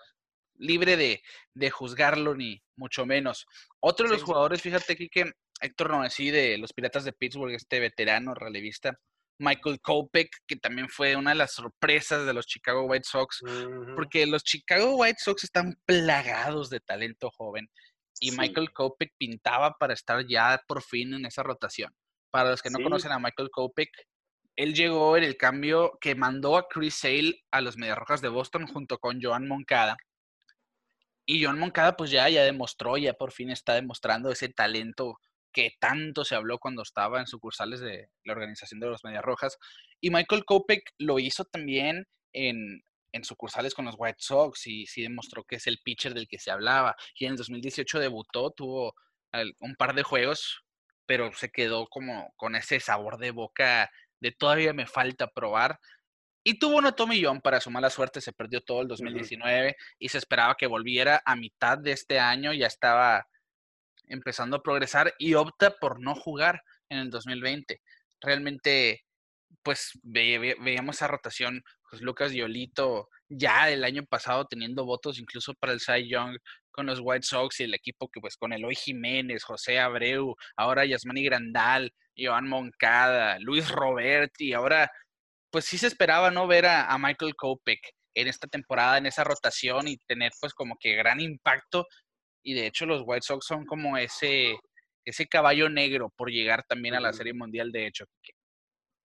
Speaker 2: libre de, de, juzgarlo, ni mucho menos. Otro de los jugadores, fíjate aquí que Héctor Noesí de los Piratas de Pittsburgh, este veterano relevista, Michael Kopech, que también fue una de las sorpresas de los Chicago White Sox, porque los Chicago White Sox están plagados de talento joven y Michael Kopech pintaba para estar ya por fin en esa rotación. Para los que no conocen a Michael Kopech, él llegó en el cambio que mandó a Chris Sale a los Mediarrojas de Boston junto con Joan Moncada y John Moncada pues ya, ya demostró, ya por fin está demostrando ese talento que tanto se habló cuando estaba en sucursales de la organización de los Medias Rojas. Y Michael Kopech lo hizo también en, en sucursales con los White Sox y sí demostró que es el pitcher del que se hablaba. Y en el 2018 debutó, tuvo un par de juegos, pero se quedó como con ese sabor de boca de todavía me falta probar. Y tuvo una Tommy John para su mala suerte, se perdió todo el 2019 y se esperaba que volviera a mitad de este año, ya estaba empezando a progresar y opta por no jugar en el 2020. Realmente, pues veíamos esa rotación, pues Lucas Yolito ya el año pasado teniendo votos incluso para el Cy Young con los White Sox y el equipo que pues con Eloy Jiménez, José Abreu, ahora Yasmani Grandal, Joan Moncada, Luis Roberti, ahora pues sí se esperaba no ver a, Michael Kopech en esta temporada, en esa rotación y tener pues como que gran impacto. Y de hecho los White Sox son como ese, ese caballo negro por llegar también a la Serie Mundial, de hecho.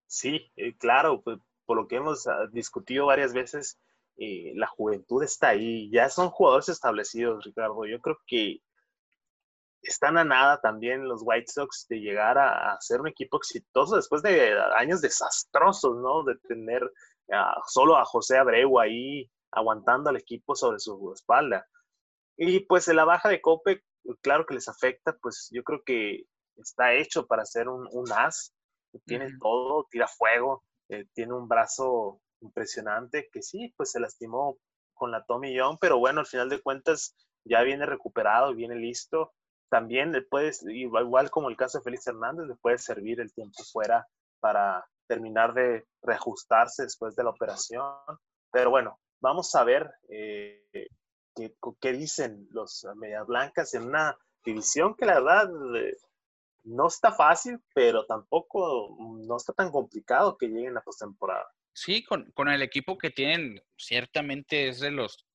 Speaker 3: Sí, eh, claro, pues, por lo que hemos ah, discutido varias veces, eh, la juventud está ahí, ya son jugadores establecidos, Ricardo. Yo creo que están a nada también los White Sox de llegar a, ser un equipo exitoso después de años desastrosos, ¿no? De tener solo a José Abreu ahí aguantando al equipo sobre su espalda. Y pues en la baja de Cope, claro que les afecta, pues yo creo que está hecho para ser un, as, tiene todo, tira fuego, eh, tiene un brazo impresionante que sí, pues se lastimó con la Tommy Young, pero bueno, al final de cuentas ya viene recuperado, viene listo también le puedes, igual como el caso de Félix Hernández, le puede servir el tiempo fuera para terminar de reajustarse después de la operación. Pero bueno, vamos a ver eh, qué, qué, dicen los Medias Blancas en una división que la verdad eh, no está fácil, pero tampoco no está tan complicado que lleguen a postemporada.
Speaker 2: Sí, con, con el equipo que tienen, ciertamente es de los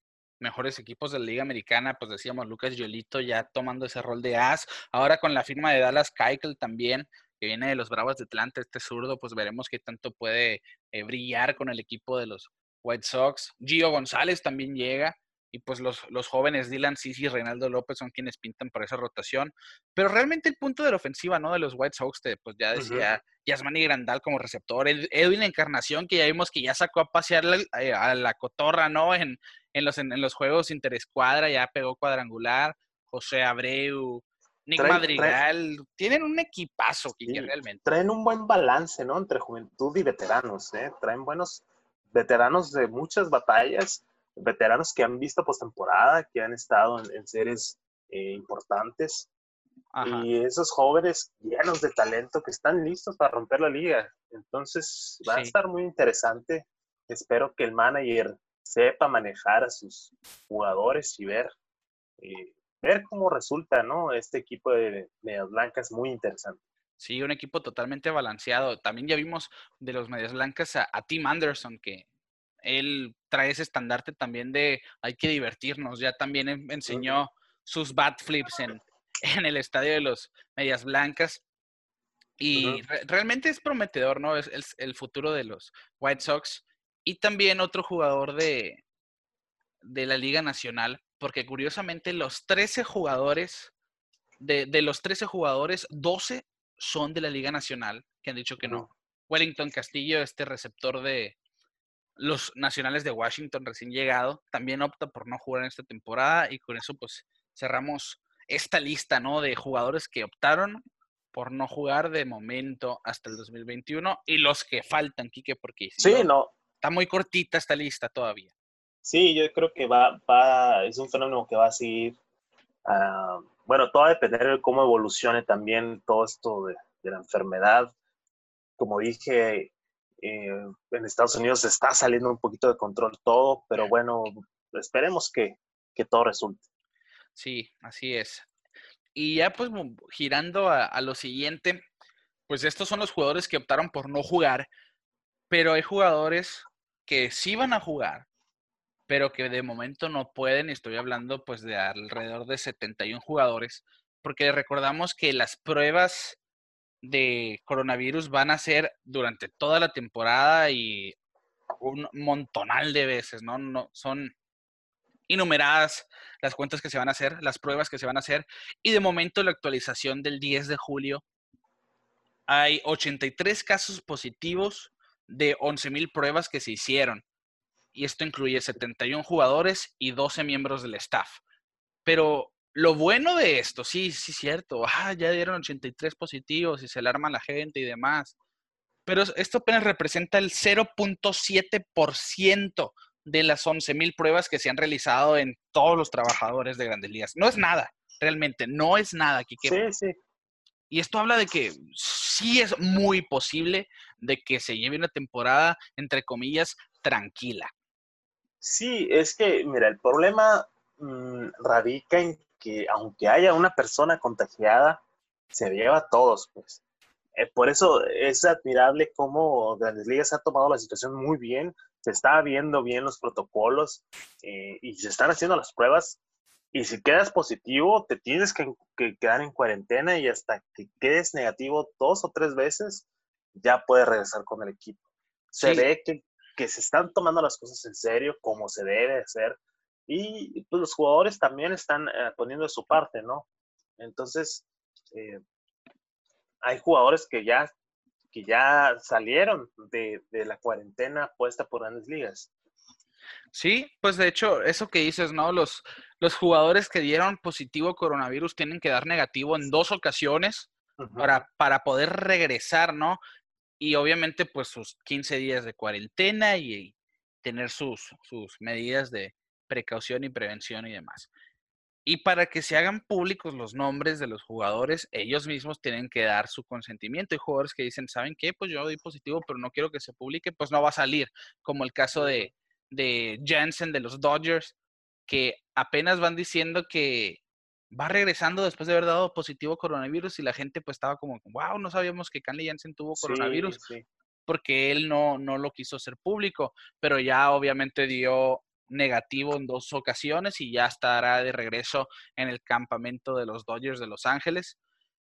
Speaker 2: mejores equipos de la Liga Americana, pues decíamos Lucas Yolito ya tomando ese rol de as. Ahora con la firma de Dallas Keuchel también, que viene de los Bravos de Atlanta, este zurdo, pues veremos qué tanto puede eh, brillar con el equipo de los White Sox. Gio González también llega. Y pues los, los jóvenes Dylan Sisi y Reinaldo López son quienes pintan por esa rotación. Pero realmente el punto de la ofensiva, ¿no? De los White Sox, pues ya decía Yasmani Grandal como receptor, Edwin Encarnación, que ya vimos que ya sacó a pasear eh, a la cotorra, ¿no? En, en los, en, los juegos interescuadra, ya pegó cuadrangular, José Abreu, Nick Madrigal, tienen un equipazo, que realmente.
Speaker 3: Traen un buen balance, ¿no? Entre juventud y veteranos, ¿eh? Traen buenos veteranos de muchas batallas, veteranos que han visto postemporada, que han estado en, series eh, importantes. Y esos jóvenes llenos de talento que están listos para romper la liga. Entonces va a estar muy interesante. Espero que el manager sepa manejar a sus jugadores y ver, eh, ver cómo resulta, ¿no? Este equipo de Medias Blancas muy interesante.
Speaker 2: Sí, un equipo totalmente balanceado. También ya vimos de los Medias Blancas a, Tim Anderson, que él trae ese estandarte también de hay que divertirnos. Ya también enseñó sus bat flips en, en el estadio de los Medias Blancas. Y realmente es prometedor, ¿no? Es, el futuro de los White Sox. Y también otro jugador de, de la Liga Nacional, porque curiosamente los 13 jugadores, de, de los 13 jugadores, 12 son de la Liga Nacional, que han dicho que no. Wellington Castillo, este receptor de los nacionales de Washington recién llegado, también opta por no jugar en esta temporada y con eso pues cerramos esta lista, ¿no? De jugadores que optaron por no jugar de momento hasta el 2021 y los que faltan, Quique, porque
Speaker 3: sí, no,
Speaker 2: está muy cortita esta lista todavía.
Speaker 3: Sí, yo creo que va, va es un fenómeno que va a seguir. Ah, bueno, todo va a depender de cómo evolucione también todo esto de, de la enfermedad. Como dije, eh, en Estados Unidos está saliendo un poquito de control todo, pero bueno, esperemos que, que todo resulte.
Speaker 2: Sí, así es. Y ya pues girando a, lo siguiente, pues estos son los jugadores que optaron por no jugar, pero hay jugadores que sí van a jugar, pero que de momento no pueden, estoy hablando pues de alrededor de 71 jugadores, porque recordamos que las pruebas de coronavirus van a ser durante toda la temporada y un montonal de veces, ¿no? no son innumeradas las cuentas que se van a hacer, las pruebas que se van a hacer, y de momento la actualización del 10 de julio hay 83 casos positivos de 11.000 pruebas que se hicieron. Y esto incluye 71 jugadores y 12 miembros del staff. Pero lo bueno de esto, sí, sí, cierto. Ah, ya dieron 83 positivos y se alarma la gente y demás. Pero esto apenas representa el 0.7% de las 11.000 pruebas que se han realizado en todos los trabajadores de grandes ligas. No es nada, realmente, no es nada. Kike.
Speaker 3: Sí, sí.
Speaker 2: Y esto habla de que sí es muy posible de que se lleve una temporada, entre comillas, tranquila.
Speaker 3: Sí, es que, mira, el problema mm, radica en que aunque haya una persona contagiada, se lleva a todos, pues. Eh, por eso es admirable cómo Grandes Ligas ha tomado la situación muy bien, se está viendo bien los protocolos eh, y se están haciendo las pruebas. Y si quedas positivo, te tienes que, quedar en cuarentena y hasta que quedes negativo dos o tres veces, ya puedes regresar con el equipo. Se ve que, que se están tomando las cosas en serio, como se debe hacer y pues, los jugadores también están eh, poniendo su parte, ¿no? Entonces, eh, hay jugadores que ya, que ya salieron de, la cuarentena puesta por grandes ligas.
Speaker 2: Sí, pues de hecho, eso que dices, ¿no? Los, los jugadores que dieron positivo coronavirus tienen que dar negativo en dos ocasiones para, para poder regresar, ¿no? Y obviamente, pues sus 15 días de cuarentena y, tener sus, sus medidas de, precaución y prevención y demás. Y para que se hagan públicos los nombres de los jugadores, ellos mismos tienen que dar su consentimiento. Hay jugadores que dicen, ¿saben qué? Pues yo doy positivo, pero no quiero que se publique, pues no va a salir. Como el caso de, de Jansen de los Dodgers, que apenas van diciendo que va regresando después de haber dado positivo coronavirus y la gente pues estaba como, wow, no sabíamos que Canley Jansen tuvo coronavirus. porque él no, no lo quiso hacer público, pero ya obviamente dio negativo en dos ocasiones y ya estará de regreso en el campamento de los Dodgers de Los Ángeles.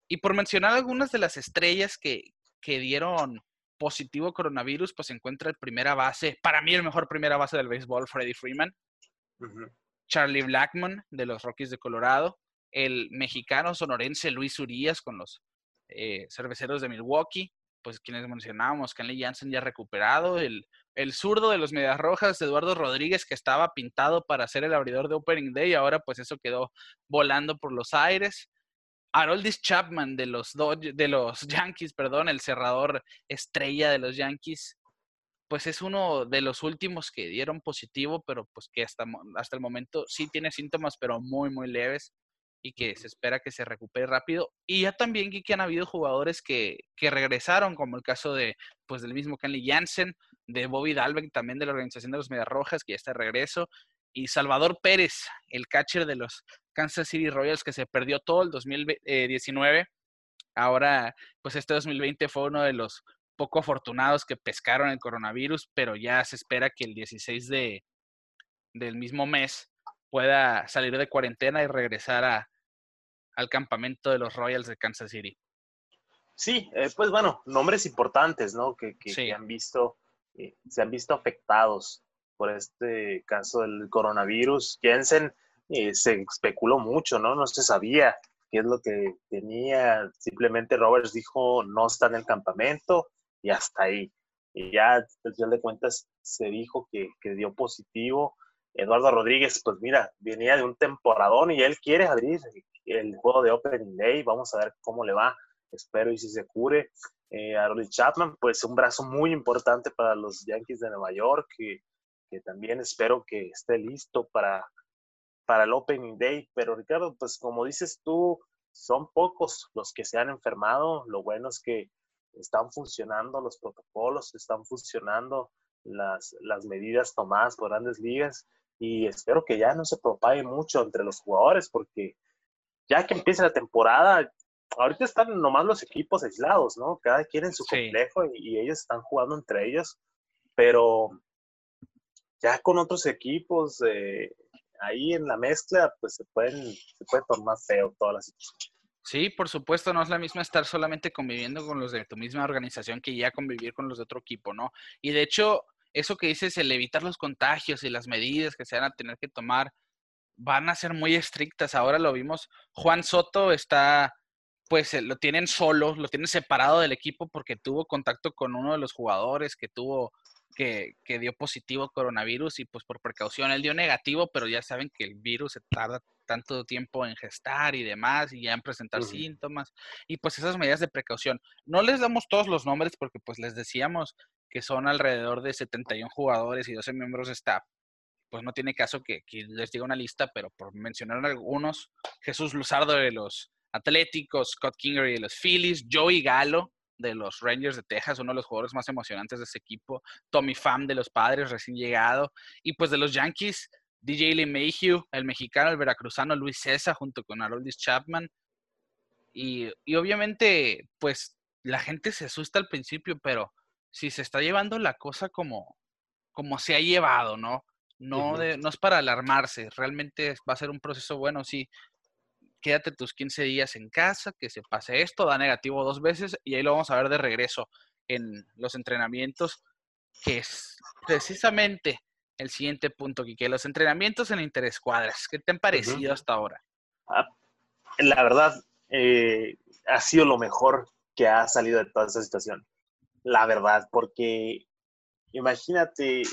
Speaker 2: Y por mencionar algunas de las estrellas que, que dieron positivo coronavirus, pues se encuentra el primera base, para mí el mejor primera base del béisbol, Freddie Freeman. Charlie Blackmon de los Rockies de Colorado. El mexicano sonorense Luis Urias con los eh, cerveceros de Milwaukee. Pues quienes mencionábamos, Kenley Jansen ya recuperado. El el zurdo de los Medias Rojas, Eduardo Rodríguez, que estaba pintado para ser el abridor de Opening Day, ahora pues eso quedó volando por los aires. Haroldis Chapman de los, de los Yankees, perdón, el cerrador estrella de los Yankees, pues es uno de los últimos que dieron positivo, pero pues que hasta, hasta el momento sí tiene síntomas, pero muy, muy leves y que se espera que se recupere rápido. Y ya también que han habido jugadores que, que regresaron, como el caso de, pues, del mismo Kenley Jansen, de Bobby Dalbeck, también de la organización de los Medias Rojas, que ya está de regreso, y Salvador Pérez, el catcher de los Kansas City Royals, que se perdió todo el 2019. Ahora, pues este 2020 fue uno de los poco afortunados que pescaron el coronavirus, pero ya se espera que el 16 de, del mismo mes pueda salir de cuarentena y regresar a, al campamento de los Royals de Kansas City.
Speaker 3: Sí, eh, pues bueno, nombres importantes, ¿no? Que, que, han visto, eh, se han visto afectados por este caso del coronavirus. Jensen eh, se especuló mucho, ¿no? No se sabía qué es lo que tenía. Simplemente Roberts dijo no está en el campamento y hasta ahí. Y ya al final de cuentas se dijo que, que dio positivo. Eduardo Rodríguez, pues mira, venía de un temporadón y él quiere abrir el juego de Opening Day. Vamos a ver cómo le va. Espero y si se cure. Eh, a Chapman, pues un brazo muy importante para los Yankees de Nueva York, que, que también espero que esté listo para, para el Opening Day. Pero Ricardo, pues como dices tú, son pocos los que se han enfermado. Lo bueno es que están funcionando los protocolos, están funcionando las, las medidas tomadas por grandes ligas y espero que ya no se propague mucho entre los jugadores porque ya que empiece la temporada, ahorita están nomás los equipos aislados, ¿no? Cada quien en su complejo y, ellos están jugando entre ellos, pero ya con otros equipos eh, ahí en la mezcla, pues se pueden, se puede tomar feo toda la situación.
Speaker 2: Sí, por supuesto, no es la misma estar solamente conviviendo con los de tu misma organización que ya convivir con los de otro equipo, ¿no? Y de hecho, eso que dices, el evitar los contagios y las medidas que se van a tener que tomar, van a ser muy estrictas. Ahora lo vimos, Juan Soto está, pues eh, lo tienen solo, lo tienen separado del equipo porque tuvo contacto con uno de los jugadores que tuvo, que, que dio positivo coronavirus y pues por precaución él dio negativo, pero ya saben que el virus se tarda tanto tiempo en gestar y demás y ya en presentar síntomas y pues esas medidas de precaución. No les damos todos los nombres porque pues les decíamos que son alrededor de 71 jugadores y 12 miembros de staff pues no tiene caso que, les diga una lista, pero por mencionar algunos, Jesús Luzardo de los Atléticos, Scott Kingery de los Phillies, Joey Galo de los Rangers de Texas, uno de los jugadores más emocionantes de ese equipo, Tommy Pham de los Padres recién llegado, y pues de los Yankees, DJ Lee Mayhew, el mexicano, el veracruzano Luis César junto con Haroldis Chapman. Y, y obviamente, pues la gente se asusta al principio, pero si se está llevando la cosa como, como se ha llevado, ¿no? No, no es para alarmarse, realmente va a ser un proceso bueno, sí. Quédate tus 15 días en casa, que se pase esto, da negativo dos veces y ahí lo vamos a ver de regreso en los entrenamientos, que es precisamente el siguiente punto, que los entrenamientos en interescuadras, ¿qué te han parecido hasta ahora?
Speaker 3: Ah, la verdad, eh, ha sido lo mejor que ha salido de toda esta situación. La verdad, porque imagínate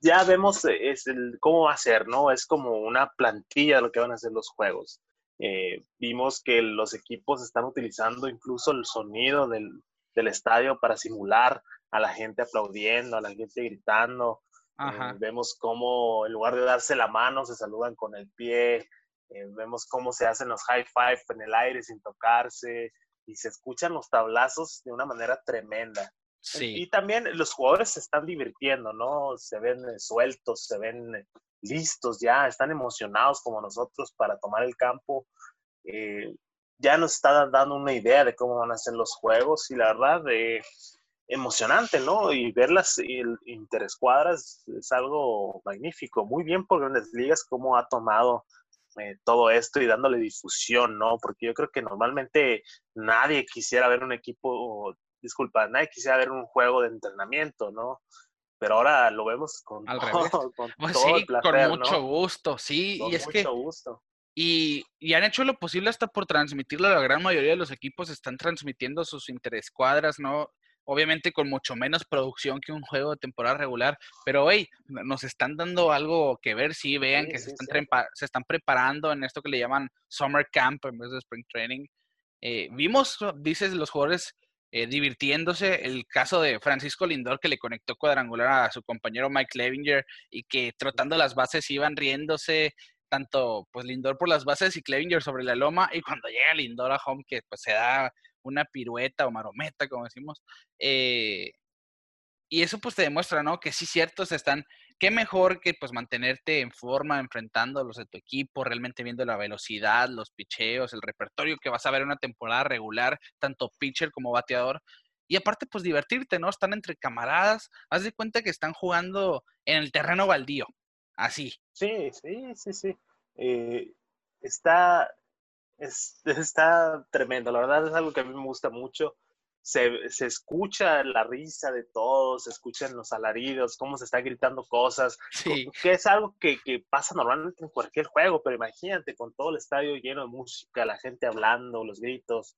Speaker 3: ya vemos eh, es el, cómo va a ser, ¿no? Es como una plantilla de lo que van a ser los juegos. Eh, vimos que los equipos están utilizando incluso el sonido del, del, estadio para simular a la gente aplaudiendo, a la gente gritando. Eh, vemos cómo en lugar de darse la mano se saludan con el pie. vemos cómo se hacen los high five en el aire sin tocarse y se escuchan los tablazos de una manera tremenda. Y también los jugadores se están divirtiendo, ¿no? Se ven eh, sueltos, se ven eh, listos ya, están emocionados como nosotros para tomar el campo. Eh, ya nos está dando una idea de cómo van a ser los juegos y la verdad, emocionante, ¿no? Y ver las interescuadras es algo magnífico. Muy bien por Grandes Ligas cómo ha tomado todo esto y dándole difusión, ¿no? Porque yo creo que normalmente nadie quisiera ver un equipo disculpa, nadie quisiera ver un juego de entrenamiento, ¿no? Pero ahora lo vemos con,
Speaker 2: Al con pues sí, con mucho gusto, sí, y es mucho gusto. Y, y, han hecho lo posible hasta por transmitirlo. La gran mayoría de los equipos están transmitiendo sus interescuadras, ¿no? Obviamente con mucho menos producción que un juego de temporada regular, pero hey, nos están dando algo que ver, sí, vean que se, están se están preparando en esto que le llaman Summer Camp en vez de Spring Training. Eh, vimos, dices, los jugadores eh, divirtiéndose. El caso de Francisco Lindor que le conectó cuadrangular a su compañero Mike Levinger y que trotando las bases iban riéndose tanto pues Lindor por las bases y Clevinger sobre la loma y cuando llega Lindor a home que pues se da una pirueta o marometa como decimos eh, y eso pues te demuestra no que sí cierto se están qué mejor que pues mantenerte en forma enfrentando a los de tu equipo, realmente viendo la velocidad, los picheos, el repertorio que vas a ver en una temporada regular, tanto pitcher como bateador. Y aparte, pues divertirte, ¿no? Están entre camaradas. Haz de cuenta que están jugando en el terreno baldío. Así.
Speaker 3: Sí, sí, sí, sí. Eh, está, está tremendo. La verdad es algo que a mí me gusta mucho. Se, se, escucha la risa de todos, se escuchan los alaridos, cómo se está gritando cosas,
Speaker 2: Sí.
Speaker 3: que es algo que, que, pasa normalmente en cualquier juego, pero imagínate con todo el estadio lleno de música, la gente hablando, los gritos,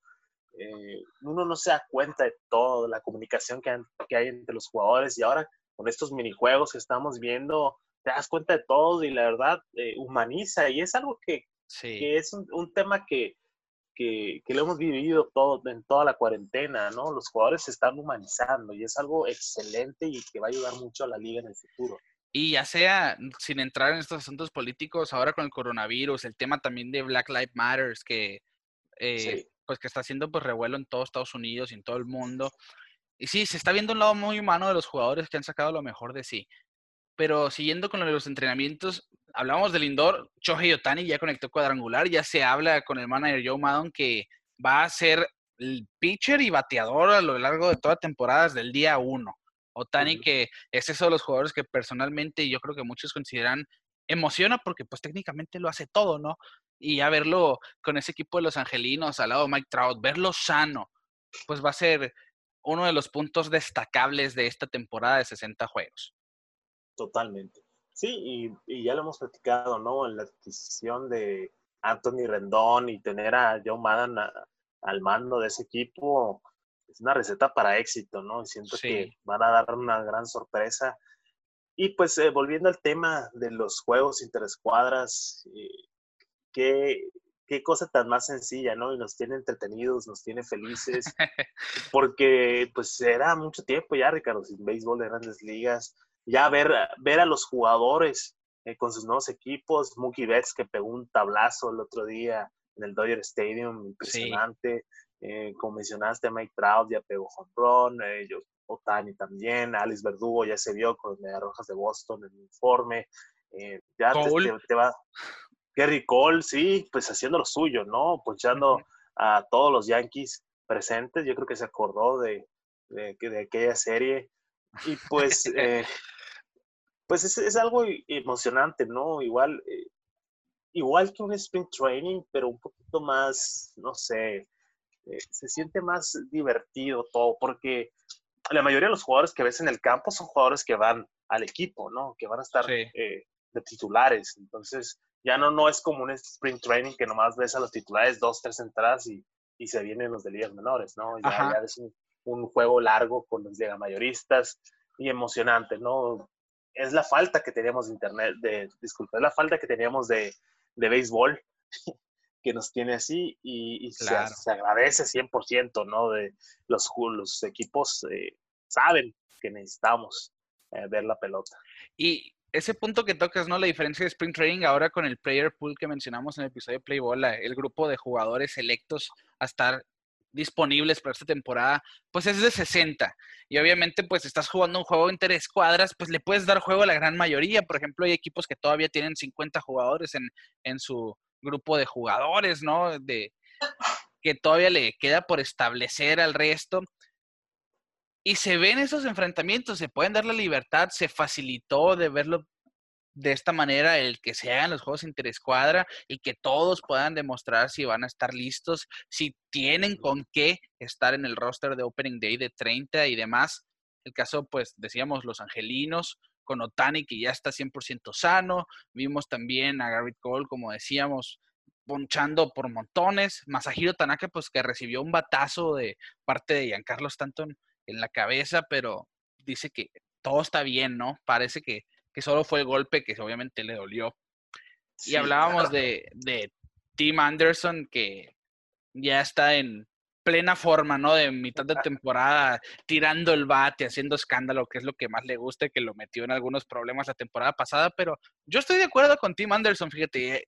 Speaker 3: eh, uno no se da cuenta de todo, la comunicación que, han, que, hay entre los jugadores y ahora con estos minijuegos que estamos viendo, te das cuenta de todo y la verdad eh, humaniza y es algo que,
Speaker 2: sí.
Speaker 3: que es un, un tema que, que, que, lo hemos vivido todo, en toda la cuarentena, ¿no? Los jugadores se están humanizando y es algo excelente y que va a ayudar mucho a la liga en el futuro.
Speaker 2: Y ya sea, sin entrar en estos asuntos políticos, ahora con el coronavirus, el tema también de Black Lives Matter, que, eh, sí. pues que está haciendo pues revuelo en todos Estados Unidos y en todo el mundo. Y sí, se está viendo un lado muy humano de los jugadores que han sacado lo mejor de sí. Pero siguiendo con los entrenamientos, hablamos del indoor, Shohei Otani ya conectó cuadrangular, ya se habla con el manager Joe Maddon que va a ser el pitcher y bateador a lo largo de toda temporada desde el día uno. Otani, uh -huh. que es eso de los jugadores que personalmente yo creo que muchos consideran emociona porque pues técnicamente lo hace todo, ¿no? Y ya verlo con ese equipo de los angelinos al lado de Mike Trout, verlo sano, pues va a ser uno de los puntos destacables de esta temporada de 60 juegos.
Speaker 3: Totalmente. Sí, y, y, ya lo hemos platicado, ¿no? En la adquisición de Anthony Rendón y tener a Joe Madden a, al mando de ese equipo es una receta para éxito, ¿no? Y siento sí. que van a dar una gran sorpresa. Y pues eh, volviendo al tema de los juegos interescuadras, eh, qué, qué cosa tan más sencilla, ¿no? Y nos tiene entretenidos, nos tiene felices, porque pues era mucho tiempo ya, Ricardo, sin béisbol de grandes ligas ya ver, ver a los jugadores eh, con sus nuevos equipos, Mookie Betts que pegó un tablazo el otro día en el Dodger Stadium, impresionante. Sí. Eh, como mencionaste, Mike Trout ya pegó run, eh, Otani también, Alex Verdugo ya se vio con las Rojas de Boston en el informe. Eh, ya te, te, te, va. Gary Cole, sí, pues haciendo lo suyo, ¿no? Ponchando uh -huh. a todos los Yankees presentes. Yo creo que se acordó de, de, de aquella serie. Y pues eh, pues es, es, algo emocionante, ¿no? Igual, eh, igual que un sprint training, pero un poquito más, no sé, eh, se siente más divertido todo, porque la mayoría de los jugadores que ves en el campo son jugadores que van al equipo, ¿no? Que van a estar
Speaker 2: sí.
Speaker 3: eh, de titulares. Entonces, ya no, no es como un sprint training que nomás ves a los titulares dos, tres entradas y, y se vienen los de ligas menores, ¿no? Ya, ya es un, un, juego largo con los mayoristas y emocionante, ¿no? es la falta que teníamos de internet, de, disculpa, es la falta que teníamos de, de béisbol que nos tiene así y, y claro. se, se, agradece 100%, ¿no? De los, los equipos eh, saben que necesitamos eh, ver la pelota.
Speaker 2: Y ese punto que tocas, ¿no? La diferencia de Spring Training ahora con el Player Pool que mencionamos en el episodio de Play Bola, el grupo de jugadores selectos a estar disponibles para esta temporada, pues es de 60. Y obviamente, pues estás jugando un juego entre escuadras, pues le puedes dar juego a la gran mayoría. Por ejemplo, hay equipos que todavía tienen 50 jugadores en, en su grupo de jugadores, ¿no? De, que todavía le queda por establecer al resto. Y se ven esos enfrentamientos, se pueden dar la libertad, se facilitó de verlo de esta manera el que se hagan los juegos interescuadra y que todos puedan demostrar si van a estar listos, si tienen con qué estar en el roster de Opening Day de 30 y demás. El caso, pues, decíamos, los angelinos con Otani, que ya está 100% sano. Vimos también a Garrett Cole, como decíamos, ponchando por montones. Masahiro Tanaka, pues, que recibió un batazo de parte de Giancarlo Stanton en la cabeza, pero dice que todo está bien, ¿no? Parece que que solo fue el golpe que obviamente le dolió. Sí, y hablábamos claro. de, de, Tim Anderson, que ya está en plena forma, ¿no? De mitad de temporada, tirando el bate, haciendo escándalo, que es lo que más le gusta, que lo metió en algunos problemas la temporada pasada, pero yo estoy de acuerdo con Tim Anderson, fíjate, eh,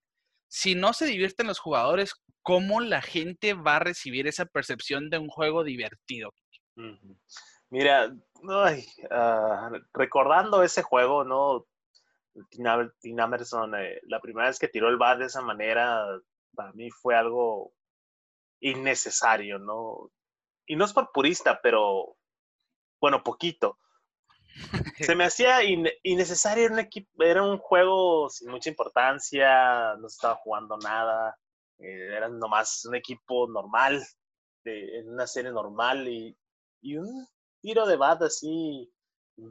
Speaker 2: si no se divierten los jugadores, ¿cómo la gente va a recibir esa percepción de un juego divertido?
Speaker 3: Uh -huh. Mira, ay, uh, recordando ese juego, ¿no? Tim Emerson, eh, la primera vez que tiró el bat de esa manera, para mí fue algo innecesario, ¿no? Y no es por purista, pero, bueno, poquito. Se me hacía in innecesario, era un, equipo, era un juego sin mucha importancia, no se estaba jugando nada, eh, era nomás un equipo normal, de, en una serie normal, y y un tiro de bat así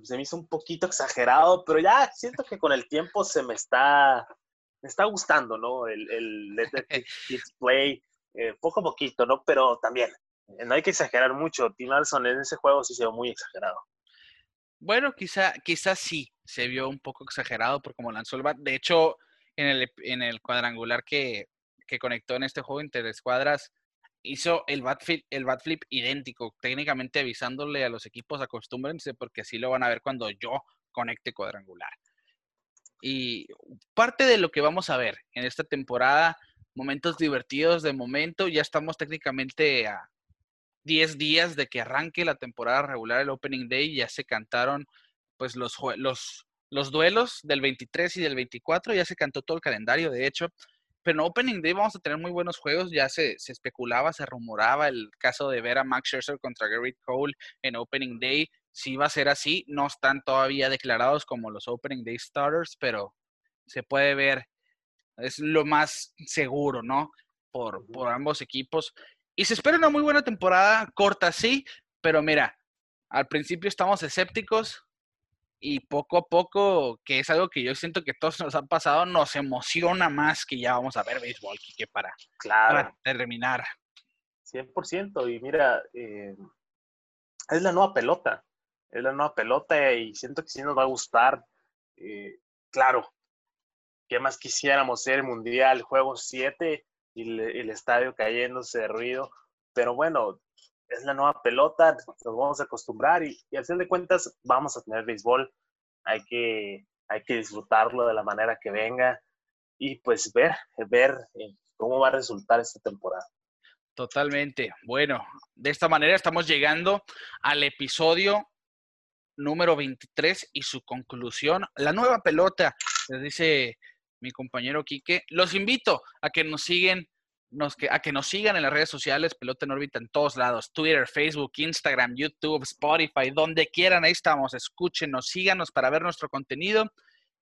Speaker 3: se me hizo un poquito exagerado, pero ya siento que con el tiempo se me está, me está gustando, ¿no? El, el Let the Kids Play, eh, poco a poquito, ¿no? Pero también, no hay que exagerar mucho. Tim Alson en ese juego sí se ve muy exagerado.
Speaker 2: Bueno, quizá, quizá sí se vio un poco exagerado por cómo lanzó el bat. De hecho, en el, en el cuadrangular que, que conectó en este juego entre escuadras, hizo el bat, flip, el idéntico, técnicamente avisándole a los equipos acostúmbrense porque así lo van a ver cuando yo conecte cuadrangular. Y parte de lo que vamos a ver en esta temporada, momentos divertidos de momento, ya estamos técnicamente a 10 días de que arranque la temporada regular, el Opening Day, ya se cantaron pues los, los, los duelos del 23 y del 24, ya se cantó todo el calendario, de hecho, pero en Opening Day vamos a tener muy buenos juegos. Ya se, se, especulaba, se rumoraba el caso de ver a Max Scherzer contra Garrett Cole en Opening Day. Si va a ser así, no están todavía declarados como los Opening Day starters, pero se puede ver. Es lo más seguro, ¿no? Por, por ambos equipos. Y se espera una muy buena temporada, corta sí, pero mira, al principio estamos escépticos, y poco a poco, que es algo que yo siento que todos nos han pasado, nos emociona más que ya vamos a ver béisbol, que para,
Speaker 3: claro.
Speaker 2: terminar.
Speaker 3: 100%, y mira, eh, es la nueva pelota, es la nueva pelota y siento que sí nos va a gustar. Eh, claro, ¿qué más quisiéramos ser mundial, juego 7 y el estadio cayéndose de ruido? Pero bueno, es la nueva pelota, nos vamos a acostumbrar y, al fin de cuentas vamos a tener béisbol. Hay que, hay que disfrutarlo de la manera que venga y pues ver, ver eh, cómo va a resultar esta temporada.
Speaker 2: Totalmente. Bueno, de esta manera estamos llegando al episodio número 23 y su conclusión, la nueva pelota, les dice mi compañero Quique. Los invito a que nos siguen a que nos sigan en las redes sociales, Pelota en órbita en todos lados, Twitter, Facebook, Instagram, YouTube, Spotify, donde quieran, ahí estamos, escúchenos, síganos para ver nuestro contenido.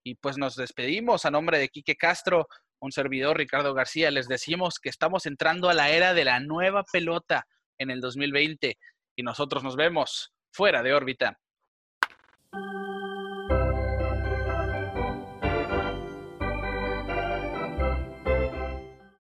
Speaker 2: Y pues nos despedimos a nombre de Quique Castro, un servidor Ricardo García, les decimos que estamos entrando a la era de la nueva pelota en el 2020 y nosotros nos vemos fuera de órbita.